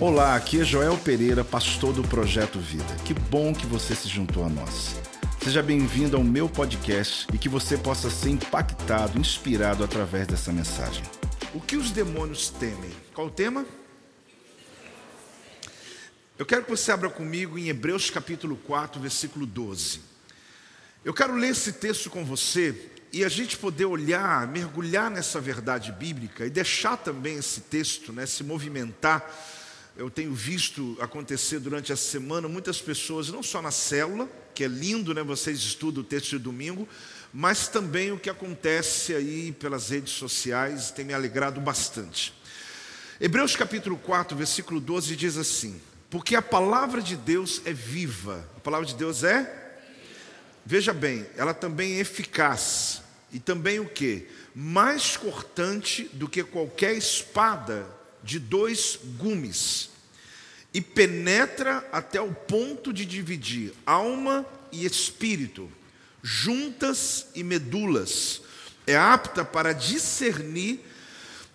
Olá, aqui é Joel Pereira, pastor do Projeto Vida. Que bom que você se juntou a nós. Seja bem-vindo ao meu podcast e que você possa ser impactado, inspirado através dessa mensagem. O que os demônios temem? Qual o tema? Eu quero que você abra comigo em Hebreus capítulo 4, versículo 12. Eu quero ler esse texto com você e a gente poder olhar, mergulhar nessa verdade bíblica e deixar também esse texto, né, se movimentar. Eu tenho visto acontecer durante a semana muitas pessoas, não só na célula, que é lindo, né, vocês estudam o texto de domingo, mas também o que acontece aí pelas redes sociais tem me alegrado bastante. Hebreus capítulo 4, versículo 12 diz assim: Porque a palavra de Deus é viva. A palavra de Deus é Veja bem, ela também é eficaz e também o que? Mais cortante do que qualquer espada de dois gumes, e penetra até o ponto de dividir alma e espírito, juntas e medulas, é apta para discernir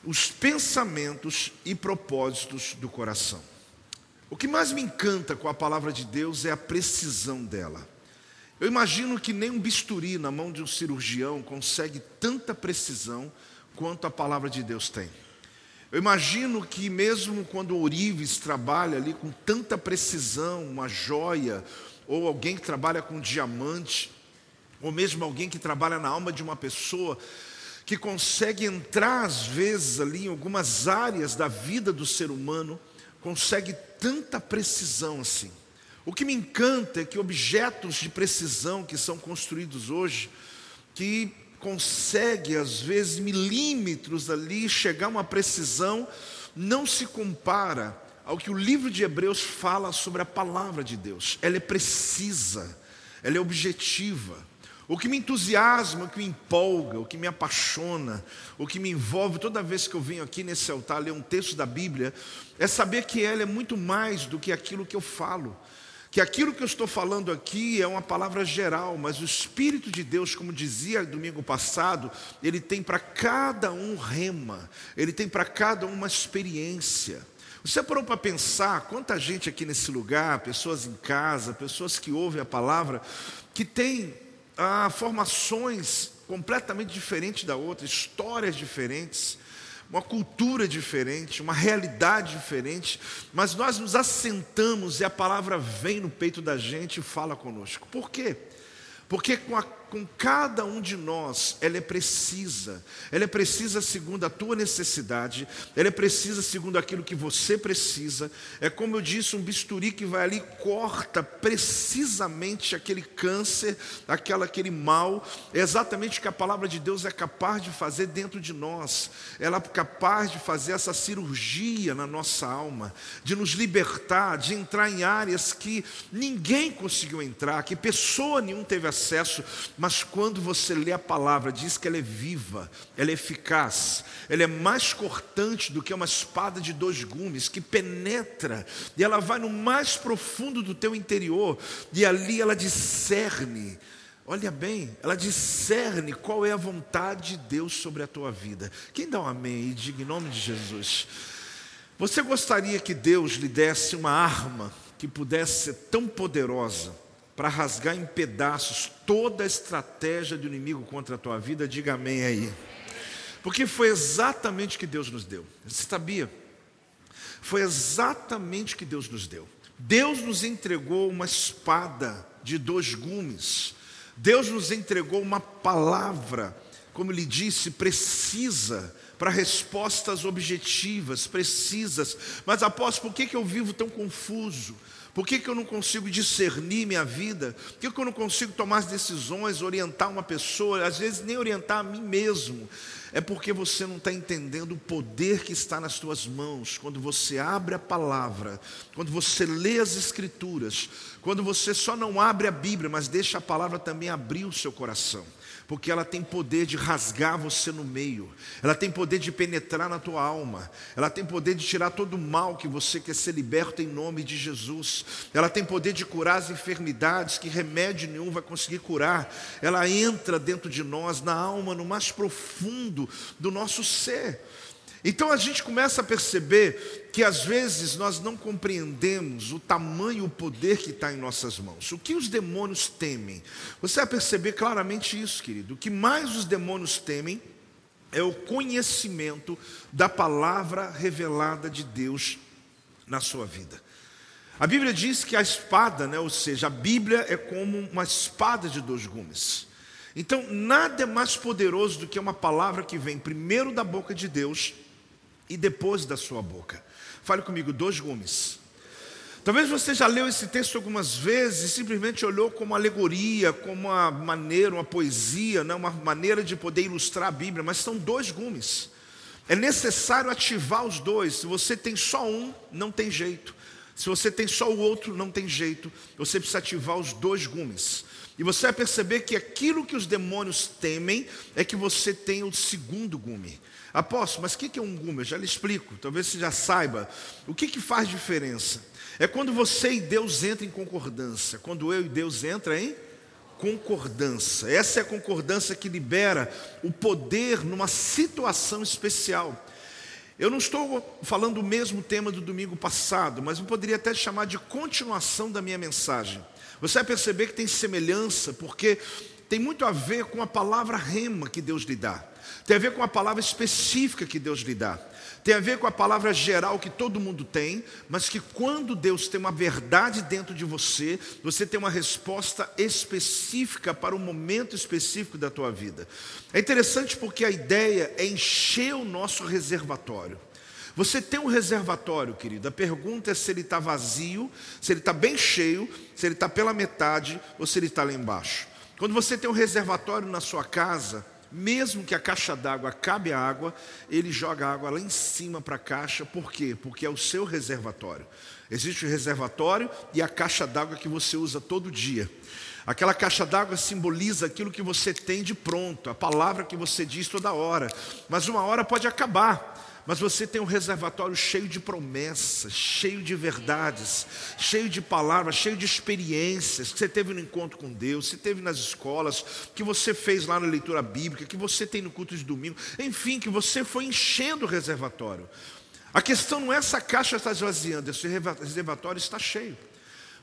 os pensamentos e propósitos do coração. O que mais me encanta com a palavra de Deus é a precisão dela. Eu imagino que nem um bisturi na mão de um cirurgião consegue tanta precisão quanto a palavra de Deus tem. Eu imagino que mesmo quando o Ourives trabalha ali com tanta precisão, uma joia, ou alguém que trabalha com diamante, ou mesmo alguém que trabalha na alma de uma pessoa, que consegue entrar às vezes ali em algumas áreas da vida do ser humano, consegue tanta precisão assim. O que me encanta é que objetos de precisão que são construídos hoje, que consegue às vezes milímetros ali chegar a uma precisão, não se compara ao que o livro de Hebreus fala sobre a palavra de Deus. Ela é precisa, ela é objetiva. O que me entusiasma, o que me empolga, o que me apaixona, o que me envolve toda vez que eu venho aqui nesse altar ler um texto da Bíblia, é saber que ela é muito mais do que aquilo que eu falo que aquilo que eu estou falando aqui é uma palavra geral, mas o Espírito de Deus, como dizia domingo passado, ele tem para cada um rema, ele tem para cada um uma experiência. Você parou para pensar quanta gente aqui nesse lugar, pessoas em casa, pessoas que ouvem a palavra, que tem ah, formações completamente diferentes da outra, histórias diferentes, uma cultura diferente, uma realidade diferente, mas nós nos assentamos e a palavra vem no peito da gente e fala conosco. Por quê? Porque com a com cada um de nós, ela é precisa. Ela é precisa segundo a tua necessidade, ela é precisa segundo aquilo que você precisa. É como eu disse, um bisturi que vai ali corta precisamente aquele câncer, aquela, aquele mal. É exatamente o que a palavra de Deus é capaz de fazer dentro de nós. Ela é capaz de fazer essa cirurgia na nossa alma, de nos libertar, de entrar em áreas que ninguém conseguiu entrar, que pessoa nenhuma teve acesso mas quando você lê a palavra, diz que ela é viva, ela é eficaz, ela é mais cortante do que uma espada de dois gumes, que penetra, e ela vai no mais profundo do teu interior, e ali ela discerne. Olha bem, ela discerne qual é a vontade de Deus sobre a tua vida. Quem dá um amém e diga em nome de Jesus? Você gostaria que Deus lhe desse uma arma que pudesse ser tão poderosa para rasgar em pedaços toda a estratégia do inimigo contra a tua vida, diga amém aí. Porque foi exatamente o que Deus nos deu. Você sabia? Foi exatamente o que Deus nos deu. Deus nos entregou uma espada de dois gumes. Deus nos entregou uma palavra, como ele disse, precisa para respostas objetivas, precisas. Mas após, por que, que eu vivo tão confuso? Por que, que eu não consigo discernir minha vida? Por que, que eu não consigo tomar as decisões, orientar uma pessoa, às vezes nem orientar a mim mesmo? É porque você não está entendendo o poder que está nas tuas mãos, quando você abre a palavra, quando você lê as Escrituras, quando você só não abre a Bíblia, mas deixa a palavra também abrir o seu coração porque ela tem poder de rasgar você no meio, ela tem poder de penetrar na tua alma, ela tem poder de tirar todo o mal que você quer ser liberto em nome de Jesus, ela tem poder de curar as enfermidades que remédio nenhum vai conseguir curar, ela entra dentro de nós, na alma, no mais profundo do nosso ser. Então a gente começa a perceber que às vezes nós não compreendemos o tamanho, o poder que está em nossas mãos. O que os demônios temem? Você vai perceber claramente isso, querido. O que mais os demônios temem é o conhecimento da palavra revelada de Deus na sua vida. A Bíblia diz que a espada, né, ou seja, a Bíblia é como uma espada de dois gumes. Então, nada é mais poderoso do que uma palavra que vem primeiro da boca de Deus e depois da sua boca. Fale comigo, dois gumes. Talvez você já leu esse texto algumas vezes e simplesmente olhou como uma alegoria, como uma maneira, uma poesia, né? uma maneira de poder ilustrar a Bíblia, mas são dois gumes. É necessário ativar os dois. Se você tem só um, não tem jeito. Se você tem só o outro, não tem jeito. Você precisa ativar os dois gumes. E você vai perceber que aquilo que os demônios temem é que você tenha o segundo gume. Apóstolo, mas o que é um gume? Eu já lhe explico, talvez você já saiba. O que, que faz diferença? É quando você e Deus entram em concordância, quando eu e Deus entram em concordância. Essa é a concordância que libera o poder numa situação especial. Eu não estou falando o mesmo tema do domingo passado, mas eu poderia até chamar de continuação da minha mensagem. Você vai perceber que tem semelhança, porque tem muito a ver com a palavra rema que Deus lhe dá. Tem a ver com a palavra específica que Deus lhe dá. Tem a ver com a palavra geral que todo mundo tem, mas que quando Deus tem uma verdade dentro de você, você tem uma resposta específica para o momento específico da tua vida. É interessante porque a ideia é encher o nosso reservatório. Você tem um reservatório, querido. A pergunta é se ele está vazio, se ele está bem cheio, se ele está pela metade ou se ele está lá embaixo. Quando você tem um reservatório na sua casa, mesmo que a caixa d'água acabe a água, ele joga a água lá em cima para a caixa, por quê? Porque é o seu reservatório. Existe o reservatório e a caixa d'água que você usa todo dia. Aquela caixa d'água simboliza aquilo que você tem de pronto, a palavra que você diz toda hora. Mas uma hora pode acabar mas você tem um reservatório cheio de promessas, cheio de verdades, cheio de palavras, cheio de experiências que você teve no encontro com Deus, que você teve nas escolas, que você fez lá na leitura bíblica, que você tem no culto de domingo, enfim, que você foi enchendo o reservatório. A questão não é essa caixa está esvaziando, esse reservatório está cheio.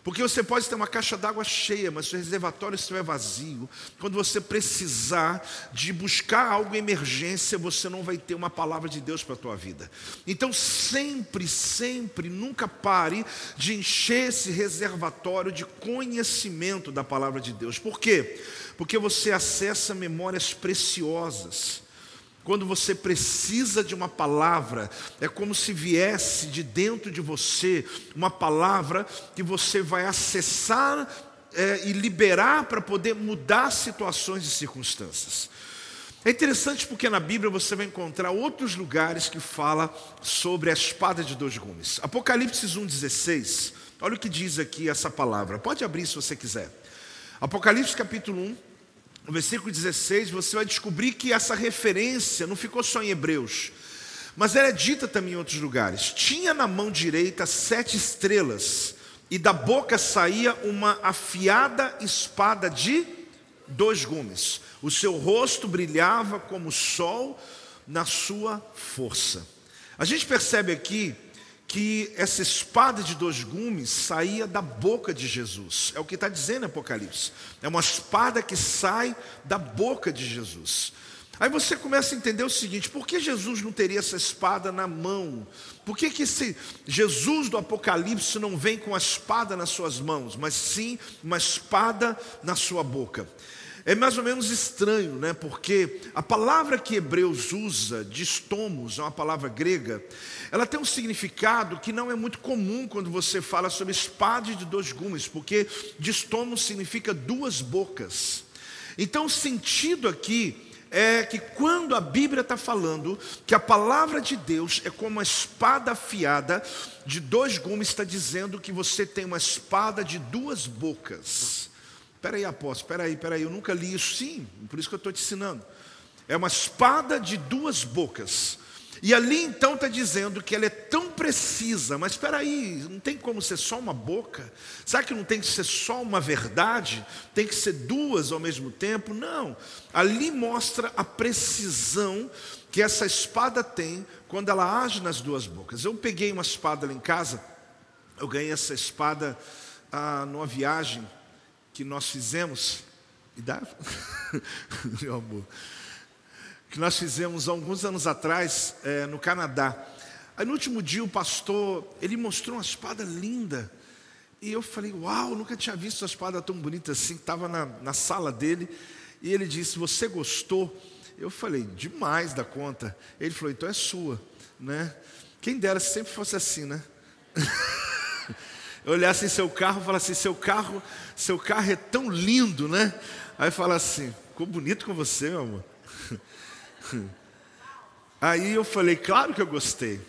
Porque você pode ter uma caixa d'água cheia, mas se o reservatório estiver vazio, quando você precisar de buscar algo em emergência, você não vai ter uma palavra de Deus para a tua vida. Então, sempre, sempre, nunca pare de encher esse reservatório de conhecimento da palavra de Deus. Por quê? Porque você acessa memórias preciosas. Quando você precisa de uma palavra, é como se viesse de dentro de você uma palavra que você vai acessar é, e liberar para poder mudar situações e circunstâncias. É interessante porque na Bíblia você vai encontrar outros lugares que fala sobre a espada de dois gumes. Apocalipse 1,16, olha o que diz aqui essa palavra. Pode abrir se você quiser. Apocalipse capítulo 1, no versículo 16, você vai descobrir que essa referência não ficou só em Hebreus, mas ela é dita também em outros lugares. Tinha na mão direita sete estrelas, e da boca saía uma afiada espada de dois gumes. O seu rosto brilhava como o sol na sua força. A gente percebe aqui que essa espada de dois gumes saía da boca de Jesus. É o que está dizendo Apocalipse. É uma espada que sai da boca de Jesus. Aí você começa a entender o seguinte: por que Jesus não teria essa espada na mão? Por que, que esse Jesus do Apocalipse não vem com a espada nas suas mãos, mas sim uma espada na sua boca? É mais ou menos estranho, né? Porque a palavra que Hebreus usa, distomos, é uma palavra grega, ela tem um significado que não é muito comum quando você fala sobre espada de dois gumes, porque distomos significa duas bocas. Então, o sentido aqui é que quando a Bíblia está falando que a palavra de Deus é como uma espada afiada de dois gumes, está dizendo que você tem uma espada de duas bocas. Espera aí, apóstolo, espera aí, espera aí, eu nunca li isso. Sim, por isso que eu estou te ensinando. É uma espada de duas bocas. E ali então está dizendo que ela é tão precisa, mas espera aí, não tem como ser só uma boca? Será que não tem que ser só uma verdade? Tem que ser duas ao mesmo tempo? Não. Ali mostra a precisão que essa espada tem quando ela age nas duas bocas. Eu peguei uma espada lá em casa, eu ganhei essa espada ah, numa viagem que nós fizemos. E dá? Meu amor. Que nós fizemos alguns anos atrás é, no Canadá. Aí no último dia o pastor, ele mostrou uma espada linda. E eu falei, uau, nunca tinha visto uma espada tão bonita assim. Estava na, na sala dele. E ele disse, você gostou? Eu falei, demais da conta. Ele falou, então é sua, né? Quem dera se sempre fosse assim, né? Eu olhasse em seu carro e falasse seu carro, seu carro é tão lindo, né? Aí fala assim, ficou bonito com você, meu amor. Aí eu falei, claro que eu gostei.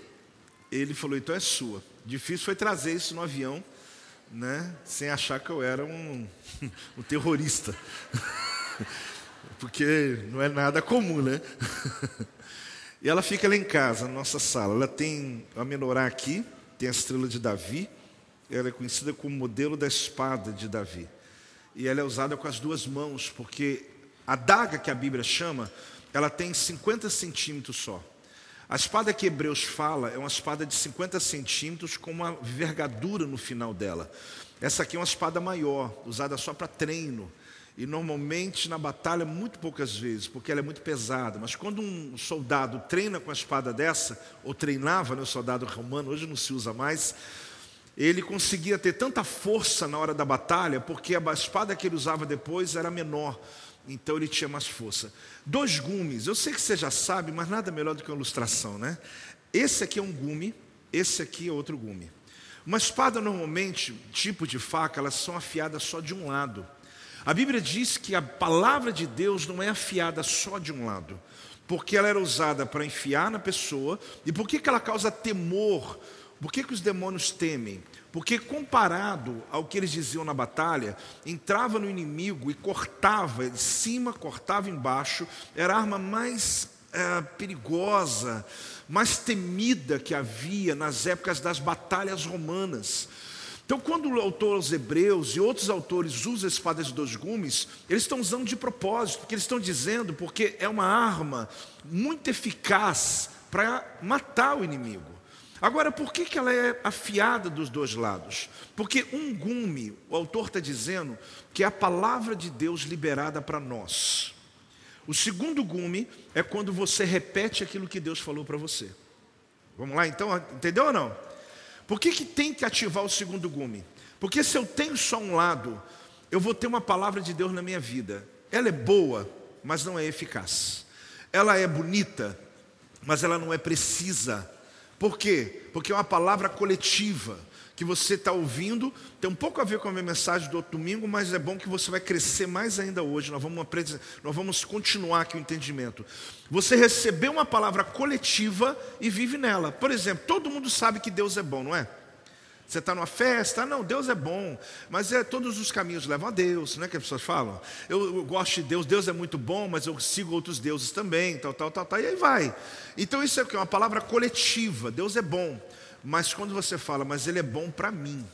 Ele falou, então é sua. Difícil foi trazer isso no avião, né? Sem achar que eu era um, um terrorista. porque não é nada comum, né? E ela fica lá em casa, na nossa sala. Ela tem a menorá aqui, tem a estrela de Davi. Ela é conhecida como modelo da espada de Davi. E ela é usada com as duas mãos, porque a daga que a Bíblia chama, ela tem 50 centímetros só. A espada que Hebreus fala é uma espada de 50 centímetros com uma vergadura no final dela. Essa aqui é uma espada maior, usada só para treino. E normalmente na batalha, muito poucas vezes, porque ela é muito pesada. Mas quando um soldado treina com a espada dessa, ou treinava, né, o soldado romano, hoje não se usa mais, ele conseguia ter tanta força na hora da batalha, porque a espada que ele usava depois era menor. Então ele tinha mais força. Dois gumes, eu sei que você já sabe, mas nada melhor do que uma ilustração, né? Esse aqui é um gume, esse aqui é outro gume. Uma espada, normalmente, tipo de faca, elas são afiadas só de um lado. A Bíblia diz que a palavra de Deus não é afiada só de um lado, porque ela era usada para enfiar na pessoa, e por que, ela causa temor? Por que, que os demônios temem? Porque, comparado ao que eles diziam na batalha, entrava no inimigo e cortava de cima, cortava embaixo, era a arma mais é, perigosa, mais temida que havia nas épocas das batalhas romanas. Então, quando o autor aos Hebreus e outros autores usam a espada de dois gumes, eles estão usando de propósito, porque eles estão dizendo porque é uma arma muito eficaz para matar o inimigo. Agora, por que, que ela é afiada dos dois lados? Porque um gume, o autor está dizendo que é a palavra de Deus liberada para nós. O segundo gume é quando você repete aquilo que Deus falou para você. Vamos lá então? Entendeu ou não? Por que, que tem que ativar o segundo gume? Porque se eu tenho só um lado, eu vou ter uma palavra de Deus na minha vida. Ela é boa, mas não é eficaz. Ela é bonita, mas ela não é precisa. Por quê? Porque é uma palavra coletiva que você está ouvindo, tem um pouco a ver com a minha mensagem do outro domingo, mas é bom que você vai crescer mais ainda hoje. Nós vamos, aprender, nós vamos continuar aqui o entendimento. Você recebeu uma palavra coletiva e vive nela. Por exemplo, todo mundo sabe que Deus é bom, não é? Você está numa festa, não, Deus é bom, mas é todos os caminhos levam a Deus, não é que as pessoas falam? Eu, eu, gosto de Deus, Deus é muito bom, mas eu sigo outros deuses também, tal, tal, tal, tal, e aí vai. Então isso é o que? Uma palavra coletiva, Deus é bom. Mas quando você fala, mas ele é bom para mim,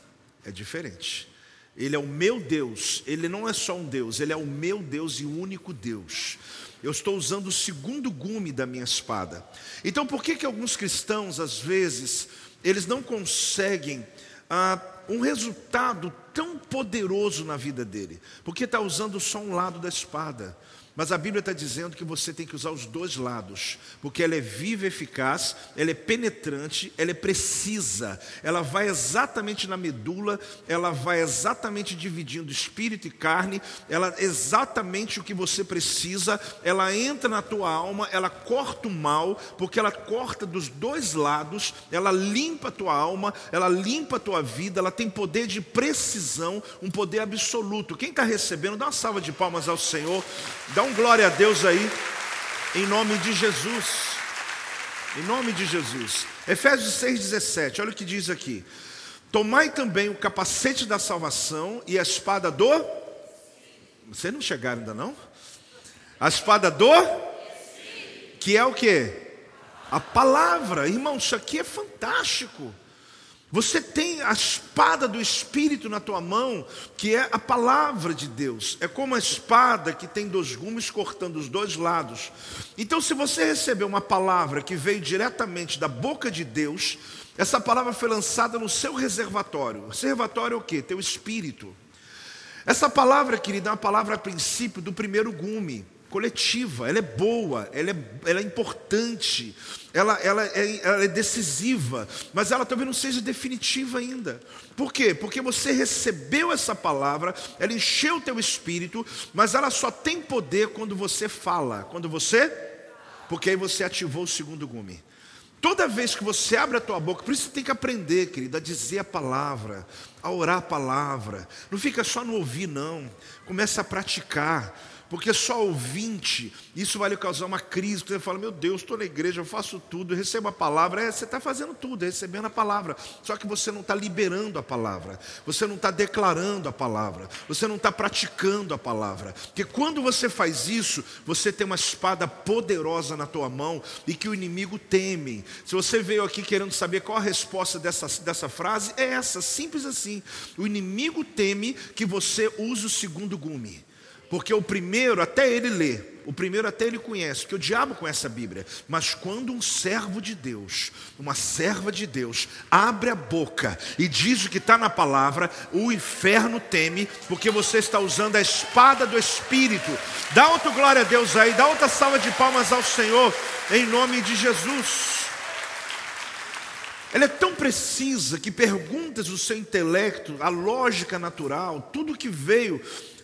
é diferente. Ele é o meu Deus, ele não é só um Deus, ele é o meu Deus e único Deus. Eu estou usando o segundo gume da minha espada. Então, por que, que alguns cristãos, às vezes, eles não conseguem ah, um resultado tão poderoso na vida dele? Porque está usando só um lado da espada. Mas a Bíblia está dizendo que você tem que usar os dois lados, porque ela é viva e eficaz, ela é penetrante, ela é precisa, ela vai exatamente na medula, ela vai exatamente dividindo espírito e carne, ela é exatamente o que você precisa, ela entra na tua alma, ela corta o mal, porque ela corta dos dois lados, ela limpa a tua alma, ela limpa a tua vida, ela tem poder de precisão, um poder absoluto. Quem está recebendo, dá uma salva de palmas ao Senhor. Dá Dá um glória a Deus aí, em nome de Jesus. Em nome de Jesus. Efésios 6,17, olha o que diz aqui. Tomai também o capacete da salvação e a espada do. Vocês não chegaram ainda não? A espada do. Que é o que? A palavra. Irmão, isso aqui é fantástico. Você tem a espada do Espírito na tua mão, que é a palavra de Deus. É como a espada que tem dois gumes cortando os dois lados. Então, se você receber uma palavra que veio diretamente da boca de Deus, essa palavra foi lançada no seu reservatório. O reservatório é o que? Teu espírito. Essa palavra, querida, é uma palavra a princípio do primeiro gume coletiva, ela é boa, ela é, ela é importante, ela, ela, é, ela é decisiva, mas ela talvez não seja definitiva ainda. Por quê? Porque você recebeu essa palavra, ela encheu o teu espírito, mas ela só tem poder quando você fala. Quando você? Porque aí você ativou o segundo gume. Toda vez que você abre a tua boca, por isso você tem que aprender, querido, a dizer a palavra, a orar a palavra. Não fica só no ouvir, não. Começa a praticar porque só ouvinte, isso vai lhe causar uma crise, você fala, meu Deus, estou na igreja, eu faço tudo, recebo a palavra, é, você está fazendo tudo, é recebendo a palavra, só que você não está liberando a palavra, você não está declarando a palavra, você não está praticando a palavra, porque quando você faz isso, você tem uma espada poderosa na tua mão e que o inimigo teme. Se você veio aqui querendo saber qual a resposta dessa, dessa frase, é essa, simples assim. O inimigo teme que você use o segundo gume. Porque o primeiro, até ele lê, o primeiro até ele conhece, porque o diabo conhece a Bíblia. Mas quando um servo de Deus, uma serva de Deus, abre a boca e diz o que está na palavra, o inferno teme, porque você está usando a espada do Espírito. Dá outra glória a Deus aí, dá outra salva de palmas ao Senhor, em nome de Jesus. Ela é tão precisa que perguntas do seu intelecto, a lógica natural, tudo que veio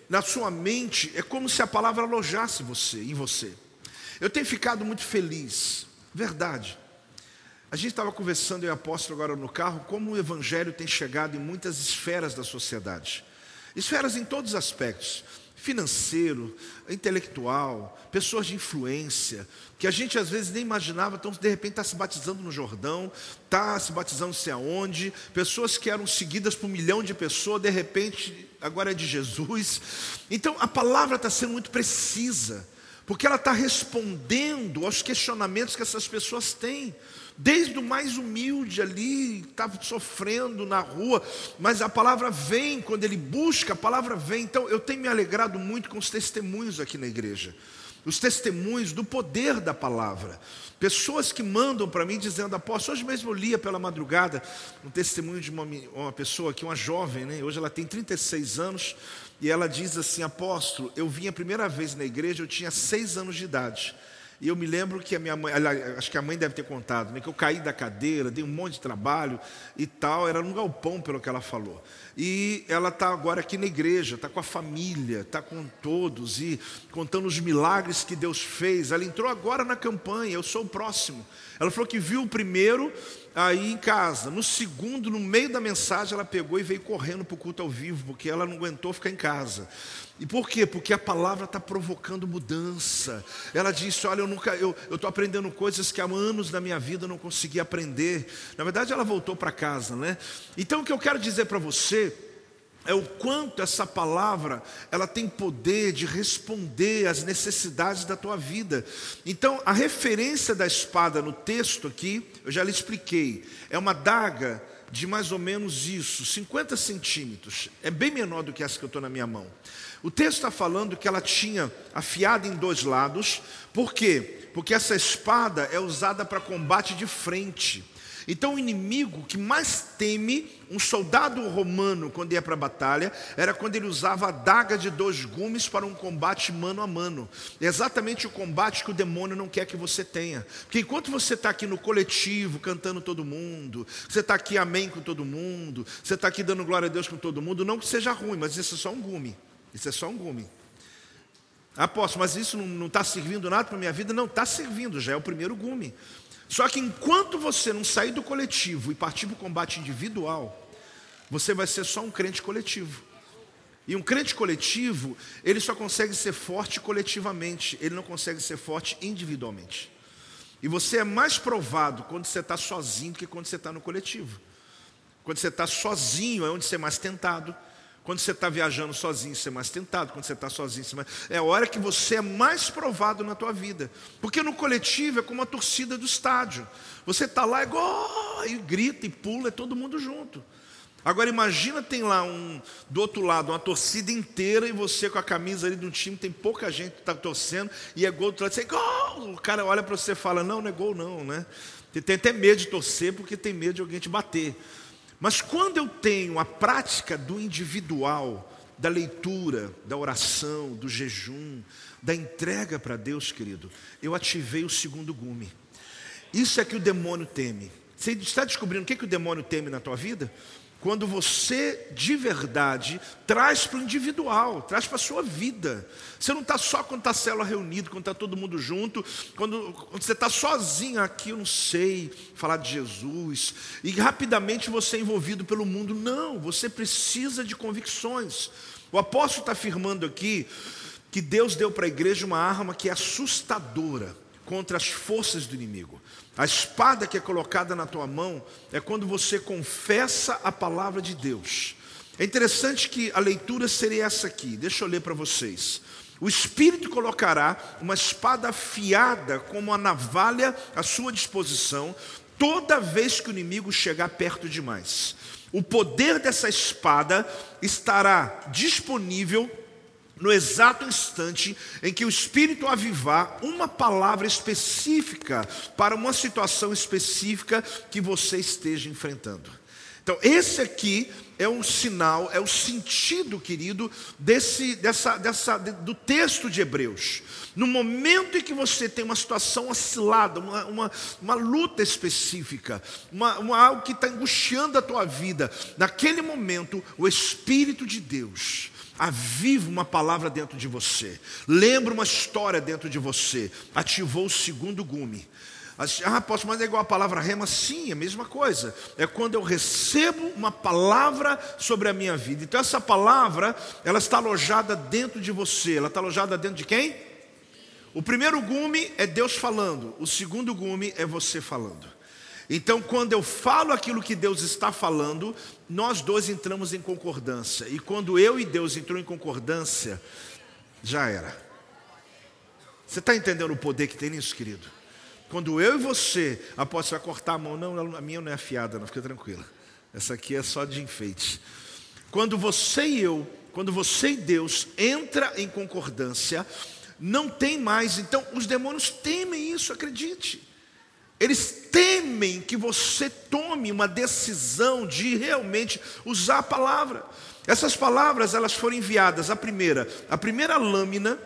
na sua mente, é como se a palavra alojasse você, em você. Eu tenho ficado muito feliz, verdade. A gente estava conversando, eu e apóstolo agora no carro, como o evangelho tem chegado em muitas esferas da sociedade. Esferas em todos os aspectos financeiro, intelectual, pessoas de influência, que a gente às vezes nem imaginava, então de repente está se batizando no Jordão, está se batizando sei aonde, pessoas que eram seguidas por um milhão de pessoas, de repente agora é de Jesus. Então a palavra está sendo muito precisa, porque ela está respondendo aos questionamentos que essas pessoas têm desde o mais humilde ali, estava sofrendo na rua, mas a palavra vem, quando ele busca, a palavra vem. Então eu tenho me alegrado muito com os testemunhos aqui na igreja, os testemunhos do poder da palavra. Pessoas que mandam para mim dizendo, apóstolo, hoje mesmo eu lia pela madrugada um testemunho de uma, uma pessoa aqui, uma jovem, né? hoje ela tem 36 anos, e ela diz assim: apóstolo, eu vim a primeira vez na igreja, eu tinha seis anos de idade. E eu me lembro que a minha mãe, acho que a mãe deve ter contado, né, que eu caí da cadeira, dei um monte de trabalho e tal, era num galpão pelo que ela falou. E ela está agora aqui na igreja, está com a família, está com todos e contando os milagres que Deus fez. Ela entrou agora na campanha, eu sou o próximo. Ela falou que viu o primeiro aí em casa. No segundo, no meio da mensagem, ela pegou e veio correndo para o culto ao vivo, porque ela não aguentou ficar em casa. E por quê? Porque a palavra está provocando mudança. Ela disse: Olha, eu nunca, eu estou aprendendo coisas que há anos da minha vida eu não consegui aprender. Na verdade, ela voltou para casa, né? Então, o que eu quero dizer para você é o quanto essa palavra ela tem poder de responder às necessidades da tua vida. Então, a referência da espada no texto aqui, eu já lhe expliquei, é uma daga de mais ou menos isso, 50 centímetros. É bem menor do que essa que eu estou na minha mão. O texto está falando que ela tinha afiada em dois lados, por quê? Porque essa espada é usada para combate de frente. Então, o inimigo que mais teme um soldado romano quando ia para a batalha era quando ele usava a daga de dois gumes para um combate mano a mano. É exatamente o combate que o demônio não quer que você tenha. Porque enquanto você está aqui no coletivo, cantando todo mundo, você está aqui amém com todo mundo, você está aqui dando glória a Deus com todo mundo, não que seja ruim, mas isso é só um gume. Isso é só um gume. Apóstolo, mas isso não está servindo nada para a minha vida? Não, está servindo, já é o primeiro gume. Só que enquanto você não sair do coletivo e partir para o combate individual, você vai ser só um crente coletivo. E um crente coletivo, ele só consegue ser forte coletivamente, ele não consegue ser forte individualmente. E você é mais provado quando você está sozinho do que quando você está no coletivo. Quando você está sozinho é onde você é mais tentado, Quando você está viajando sozinho, você é mais tentado. Quando você está sozinho, você é, mais... é a hora que você é mais provado na tua vida. Porque no coletivo é como a torcida do estádio. Você está lá igual, e grita e pula, é todo mundo junto. Agora imagina tem lá um do outro lado uma torcida inteira e você com a camisa ali de um time, tem pouca gente que está torcendo e é gol do outro lado, você é gol! O cara olha para você e fala, não, não é gol não, né? Tem até medo de torcer porque tem medo de alguém te bater. Mas quando eu tenho a prática do individual, da leitura, da oração, do jejum, da entrega para Deus, querido, eu ativei o segundo gume. Isso é que o demônio teme. Você está descobrindo o que, que o demônio teme na tua vida? Quando você de verdade traz para o individual, traz para a sua vida. Você não está só quando está a célula reunida, quando está todo mundo junto, quando, quando você está sozinho aqui, eu não sei falar de Jesus, e rapidamente você é envolvido pelo mundo. Não, você precisa de convicções. O apóstolo está afirmando aqui que Deus deu para a igreja uma arma que é assustadora contra as forças do inimigo. A espada que é colocada na tua mão é quando você confessa a palavra de Deus. É interessante que a leitura seria essa aqui, deixa eu ler para vocês. O Espírito colocará uma espada afiada como a navalha à sua disposição, toda vez que o inimigo chegar perto demais. O poder dessa espada estará disponível no exato instante em que o Espírito avivar uma palavra específica para uma situação específica que você esteja enfrentando. Então, esse aqui é um sinal, é o sentido, querido, desse, dessa, dessa, do texto de Hebreus. No momento em que você tem uma situação oscilada, uma, uma, uma luta específica, uma, uma algo que está angustiando a tua vida, naquele momento, o Espírito de Deus aviva uma palavra dentro de você, lembra uma história dentro de você, ativou o segundo gume. Ah, posso, mas é igual a palavra rema? Sim, é a mesma coisa. É quando eu recebo uma palavra sobre a minha vida. Então essa palavra, ela está alojada dentro de você. Ela está alojada dentro de quem? O primeiro gume é Deus falando. O segundo gume é você falando. Então, quando eu falo aquilo que Deus está falando, nós dois entramos em concordância. E quando eu e Deus entrou em concordância, já era. Você está entendendo o poder que tem nisso, querido? Quando eu e você, após vai cortar a mão, não, a minha não é afiada, não, fica tranquila. Essa aqui é só de enfeite. Quando você e eu, quando você e Deus entra em concordância, não tem mais. Então, os demônios temem isso, acredite. Eles temem que você tome uma decisão de realmente usar a palavra. Essas palavras, elas foram enviadas, a primeira, a primeira lâmina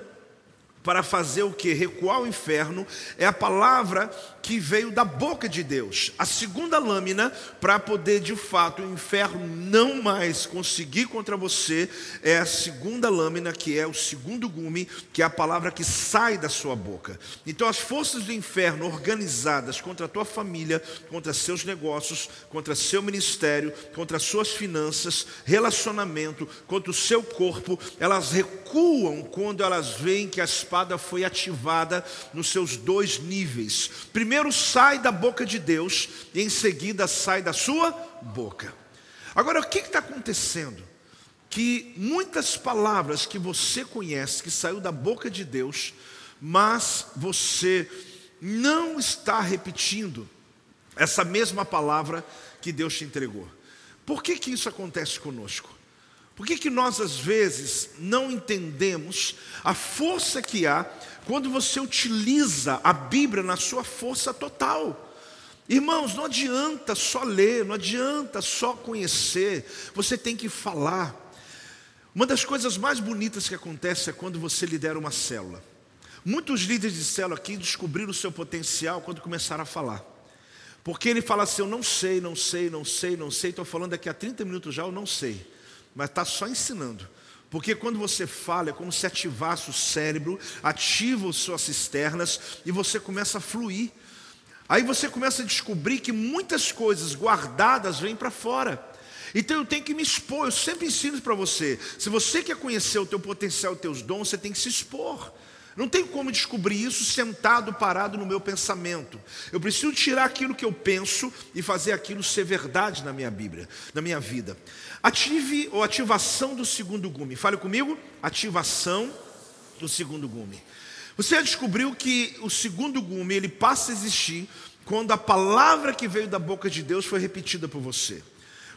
para fazer o que? Recuar o inferno, é a palavra que veio da boca de Deus. A segunda lâmina, para poder de fato o inferno não mais conseguir contra você, é a segunda lâmina, que é o segundo gume, que é a palavra que sai da sua boca. Então, as forças do inferno organizadas contra a tua família, contra seus negócios, contra seu ministério, contra suas finanças, relacionamento, contra o seu corpo, elas recuam quando elas veem que a espada foi ativada nos seus dois níveis. Primeiro, sai da boca de Deus e em seguida sai da sua boca. Agora, o que está acontecendo? Que muitas palavras que você conhece, que saiu da boca de Deus, mas você não está repetindo essa mesma palavra que Deus te entregou. Por que, que isso acontece conosco? Por que, que nós, às vezes, não entendemos a força que há quando você utiliza a Bíblia na sua força total? Irmãos, não adianta só ler, não adianta só conhecer, você tem que falar. Uma das coisas mais bonitas que acontece é quando você lidera uma célula. Muitos líderes de célula aqui descobriram o seu potencial quando começaram a falar. Porque ele fala assim: Eu não sei, não sei, não sei, não sei, estou falando daqui a 30 minutos já, eu não sei mas está só ensinando. Porque quando você fala, é como se ativasse o cérebro, ativa as suas cisternas e você começa a fluir. Aí você começa a descobrir que muitas coisas guardadas vêm para fora. Então eu tenho que me expor, eu sempre ensino para você. Se você quer conhecer o teu potencial, os teus dons, você tem que se expor. Não tem como descobrir isso sentado, parado no meu pensamento. Eu preciso tirar aquilo que eu penso e fazer aquilo ser verdade na minha Bíblia, na minha vida. Ative ou ativação do segundo gume. Fale comigo. Ativação do segundo gume. Você já descobriu que o segundo gume ele passa a existir quando a palavra que veio da boca de Deus foi repetida por você.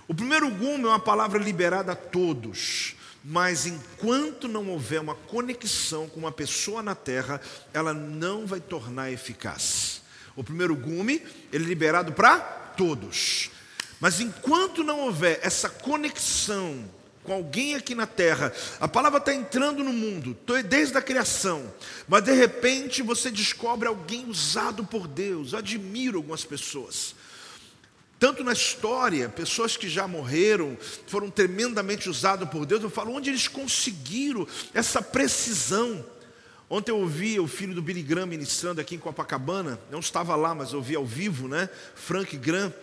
O primeiro gume é uma palavra liberada a todos. Mas enquanto não houver uma conexão com uma pessoa na terra, ela não vai tornar eficaz. O primeiro gume, ele é liberado para todos. Mas enquanto não houver essa conexão com alguém aqui na terra, a palavra está entrando no mundo, desde a criação, mas de repente você descobre alguém usado por Deus. Eu admiro algumas pessoas. Tanto na história, pessoas que já morreram, foram tremendamente usadas por Deus. Eu falo, onde eles conseguiram essa precisão? Ontem eu ouvi o filho do Billy Graham ministrando aqui em Copacabana, não estava lá, mas ouvi ao vivo, né? Frank Graham.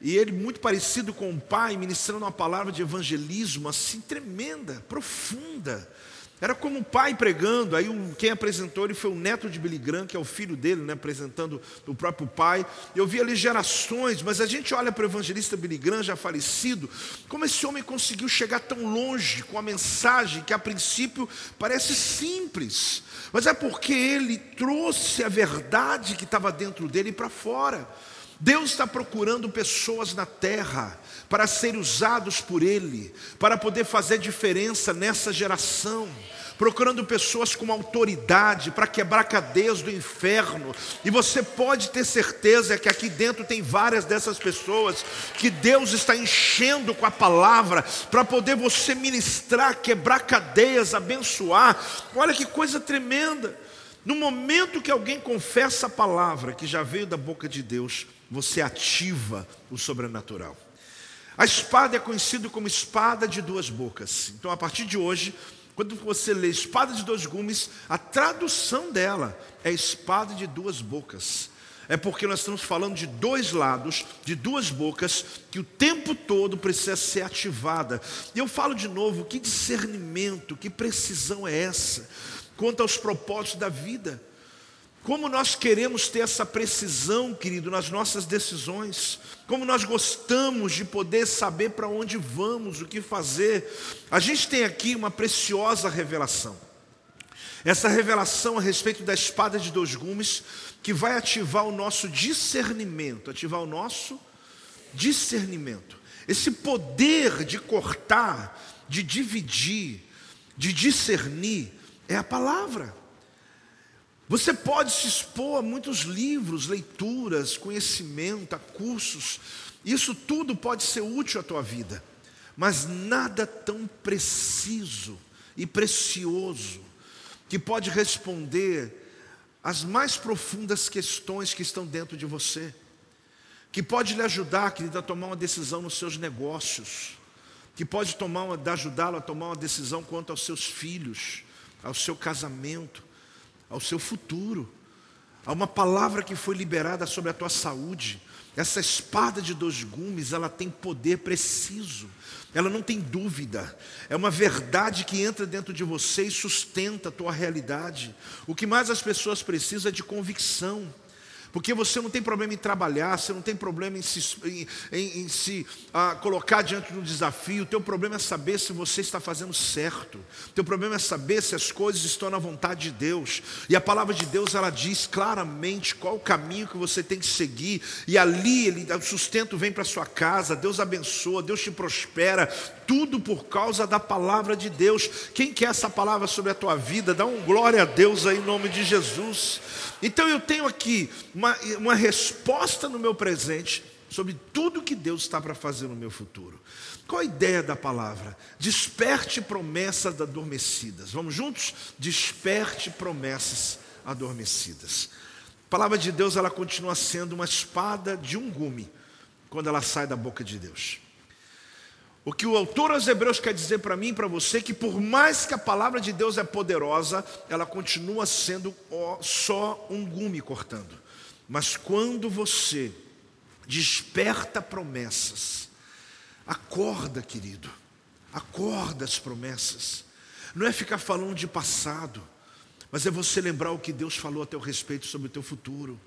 E ele, muito parecido com o pai, ministrando uma palavra de evangelismo assim tremenda, profunda. Era como um pai pregando, aí quem apresentou ele foi o neto de Billy Graham, que é o filho dele, né, apresentando o próprio pai. Eu vi ali gerações, mas a gente olha para o evangelista Billy Graham, já falecido, como esse homem conseguiu chegar tão longe com a mensagem que a princípio parece simples, mas é porque ele trouxe a verdade que estava dentro dele para fora. Deus está procurando pessoas na terra para serem usados por Ele, para poder fazer diferença nessa geração procurando pessoas com autoridade para quebrar cadeias do inferno. E você pode ter certeza que aqui dentro tem várias dessas pessoas que Deus está enchendo com a palavra para poder você ministrar, quebrar cadeias, abençoar. Olha que coisa tremenda. No momento que alguém confessa a palavra que já veio da boca de Deus, você ativa o sobrenatural. A espada é conhecida como espada de duas bocas. Então, a partir de hoje, quando você lê espada de dois gumes, a tradução dela é espada de duas bocas. É porque nós estamos falando de dois lados, de duas bocas, que o tempo todo precisa ser ativada. E eu falo de novo: que discernimento, que precisão é essa quanto aos propósitos da vida? Como nós queremos ter essa precisão, querido, nas nossas decisões, como nós gostamos de poder saber para onde vamos, o que fazer. A gente tem aqui uma preciosa revelação. Essa revelação a respeito da espada de dois gumes, que vai ativar o nosso discernimento, ativar o nosso discernimento. Esse poder de cortar, de dividir, de discernir, é a palavra. Você pode se expor a muitos livros, leituras, conhecimento, a cursos. Isso tudo pode ser útil à tua vida, mas nada tão preciso e precioso que pode responder às mais profundas questões que estão dentro de você, que pode lhe ajudar, querida, a tomar uma decisão nos seus negócios, que pode ajudá-lo a tomar uma decisão quanto aos seus filhos, ao seu casamento ao seu futuro. Há uma palavra que foi liberada sobre a tua saúde. Essa espada de dois gumes, ela tem poder preciso. Ela não tem dúvida. É uma verdade que entra dentro de você e sustenta a tua realidade. O que mais as pessoas precisam é de convicção. Porque você não tem problema em trabalhar, você não tem problema em se, em, em, em se ah, colocar diante de um desafio. O teu problema é saber se você está fazendo certo. O teu problema é saber se as coisas estão na vontade de Deus. E a palavra de Deus ela diz claramente qual o caminho que você tem que seguir. E ali ele, o sustento vem para sua casa. Deus abençoa, Deus te prospera. Tudo por causa da palavra de Deus. Quem quer essa palavra sobre a tua vida, dá um glória a Deus aí em nome de Jesus. Então eu tenho aqui uma, uma resposta no meu presente sobre tudo que Deus está para fazer no meu futuro. Qual a ideia da palavra? Desperte promessas adormecidas. Vamos juntos? Desperte promessas adormecidas. A palavra de Deus ela continua sendo uma espada de um gume quando ela sai da boca de Deus. O que o autor aos Hebreus quer dizer para mim e para você é que, por mais que a palavra de Deus é poderosa, ela continua sendo só um gume cortando. Mas quando você desperta promessas, acorda, querido, acorda as promessas. Não é ficar falando de passado, mas é você lembrar o que Deus falou a teu respeito sobre o teu futuro.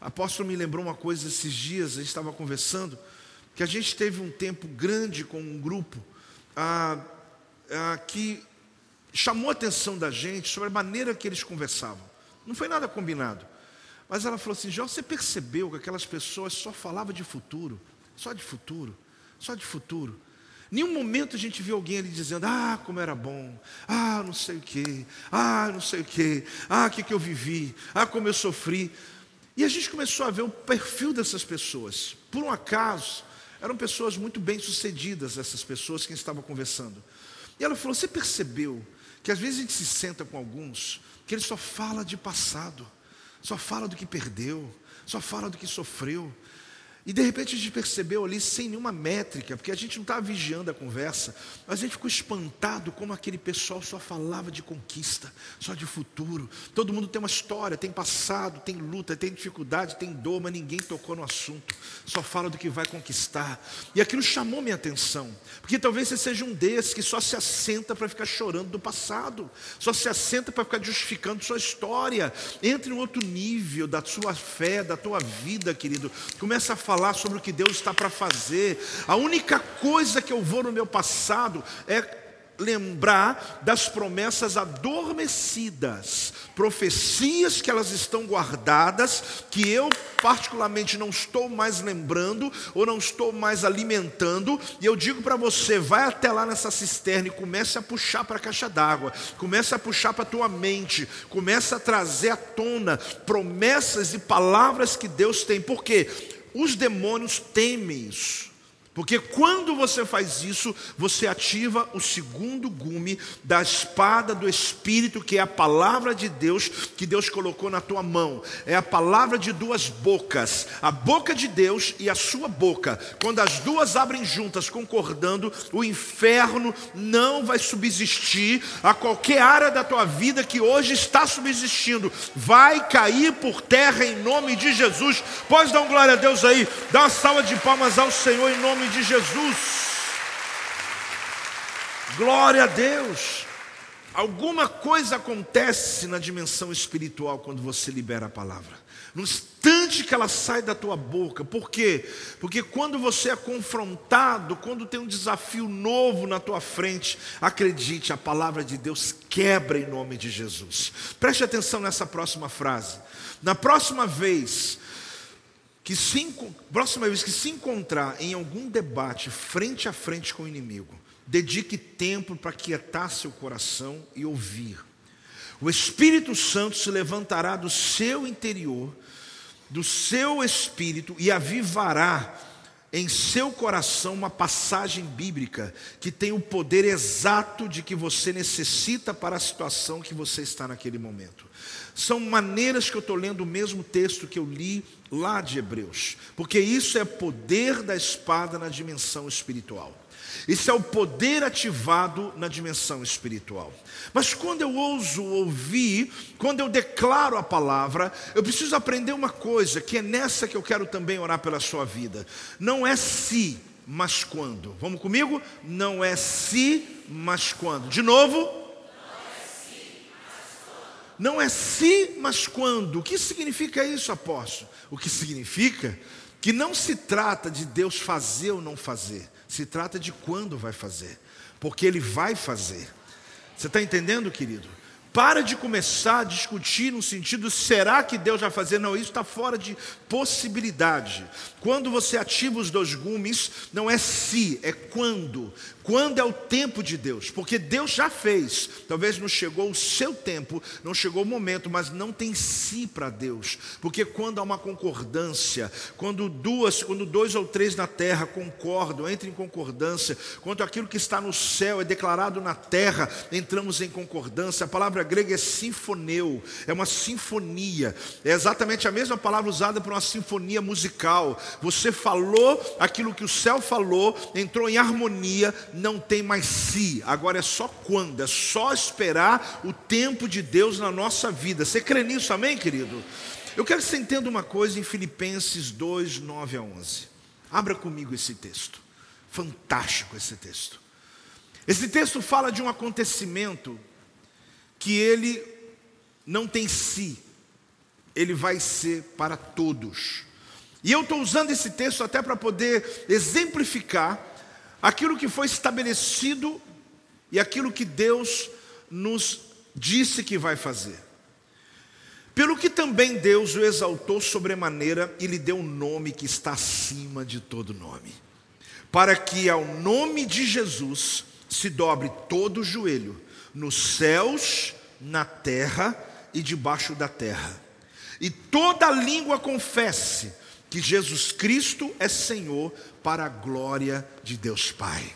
Apóstolo me lembrou uma coisa esses dias, a gente estava conversando, que a gente teve um tempo grande com um grupo ah, ah, que chamou a atenção da gente sobre a maneira que eles conversavam. Não foi nada combinado. Mas ela falou assim: Jó, você percebeu que aquelas pessoas só falavam de futuro, só de futuro, só de futuro. Nenhum momento a gente viu alguém ali dizendo, ah, como era bom, ah, não sei o que, ah, não sei o que, ah, o que, que eu vivi, ah, como eu sofri. E a gente começou a ver o perfil dessas pessoas. Por um acaso, eram pessoas muito bem sucedidas, essas pessoas que estavam conversando. E ela falou: Você percebeu que às vezes a gente se senta com alguns que ele só fala de passado, só fala do que perdeu, só fala do que sofreu, e de repente a gente percebeu ali, sem nenhuma métrica, porque a gente não estava vigiando a conversa, mas a gente ficou espantado como aquele pessoal só falava de conquista, só de futuro. Todo mundo tem uma história, tem passado, tem luta, tem dificuldade, tem dor, mas ninguém tocou no assunto, só fala do que vai conquistar. E aquilo chamou minha atenção, porque talvez você seja um desses que só se assenta para ficar chorando do passado, só se assenta para ficar justificando sua história. Entre em outro nível da sua fé, da tua vida, querido. Começa a falar falar sobre o que Deus está para fazer. A única coisa que eu vou no meu passado é lembrar das promessas adormecidas, profecias que elas estão guardadas, que eu particularmente não estou mais lembrando ou não estou mais alimentando, e eu digo para você, vai até lá nessa cisterna e comece a puxar para a caixa d'água, comece a puxar para a tua mente, comece a trazer à tona promessas e palavras que Deus tem. Por quê? Os demônios temem isso. Porque quando você faz isso, você ativa o segundo gume da espada do Espírito, que é a palavra de Deus que Deus colocou na tua mão. É a palavra de duas bocas, a boca de Deus e a sua boca. Quando as duas abrem juntas, concordando, o inferno não vai subsistir a qualquer área da tua vida que hoje está subsistindo. Vai cair por terra em nome de Jesus. Pode dar um glória a Deus aí, dá uma salva de palmas ao Senhor em nome de Jesus. Glória a Deus. Alguma coisa acontece na dimensão espiritual quando você libera a palavra. No instante que ela sai da tua boca. Por quê? Porque quando você é confrontado, quando tem um desafio novo na tua frente, acredite, a palavra de Deus quebra em nome de Jesus. Preste atenção nessa próxima frase. Na próxima vez que se, próxima vez que se encontrar em algum debate frente a frente com o inimigo, dedique tempo para quietar seu coração e ouvir. O Espírito Santo se levantará do seu interior, do seu espírito e avivará em seu coração uma passagem bíblica que tem o poder exato de que você necessita para a situação que você está naquele momento. São maneiras que eu estou lendo o mesmo texto que eu li lá de Hebreus, porque isso é poder da espada na dimensão espiritual. Isso é o poder ativado na dimensão espiritual. Mas quando eu ouso ouvir, quando eu declaro a palavra, eu preciso aprender uma coisa, que é nessa que eu quero também orar pela sua vida. Não é se, mas quando. Vamos comigo? Não é se, mas quando. De novo, não é se, mas quando. O que significa isso, apóstolo? O que significa que não se trata de Deus fazer ou não fazer, se trata de quando vai fazer, porque Ele vai fazer. Você está entendendo, querido? Para de começar a discutir no sentido, será que Deus vai fazer? Não, isso está fora de possibilidade. Quando você ativa os dois gumes, não é se, é quando. Quando é o tempo de Deus? Porque Deus já fez. Talvez não chegou o seu tempo, não chegou o momento, mas não tem si para Deus. Porque quando há uma concordância, quando duas, quando dois ou três na terra concordam, entram em concordância, quando aquilo que está no céu é declarado na terra, entramos em concordância. A palavra grega é sinfoneu, é uma sinfonia. É exatamente a mesma palavra usada para uma sinfonia musical. Você falou aquilo que o céu falou, entrou em harmonia não tem mais si, agora é só quando, é só esperar o tempo de Deus na nossa vida. Você crê nisso, amém, querido? Eu quero que você entenda uma coisa em Filipenses 2, 9 a 11. Abra comigo esse texto. Fantástico esse texto. Esse texto fala de um acontecimento que ele não tem si, ele vai ser para todos. E eu estou usando esse texto até para poder exemplificar aquilo que foi estabelecido e aquilo que Deus nos disse que vai fazer. Pelo que também Deus o exaltou sobremaneira e lhe deu um nome que está acima de todo nome, para que ao nome de Jesus se dobre todo o joelho, nos céus, na terra e debaixo da terra, e toda língua confesse que Jesus Cristo é Senhor, para a glória de Deus Pai.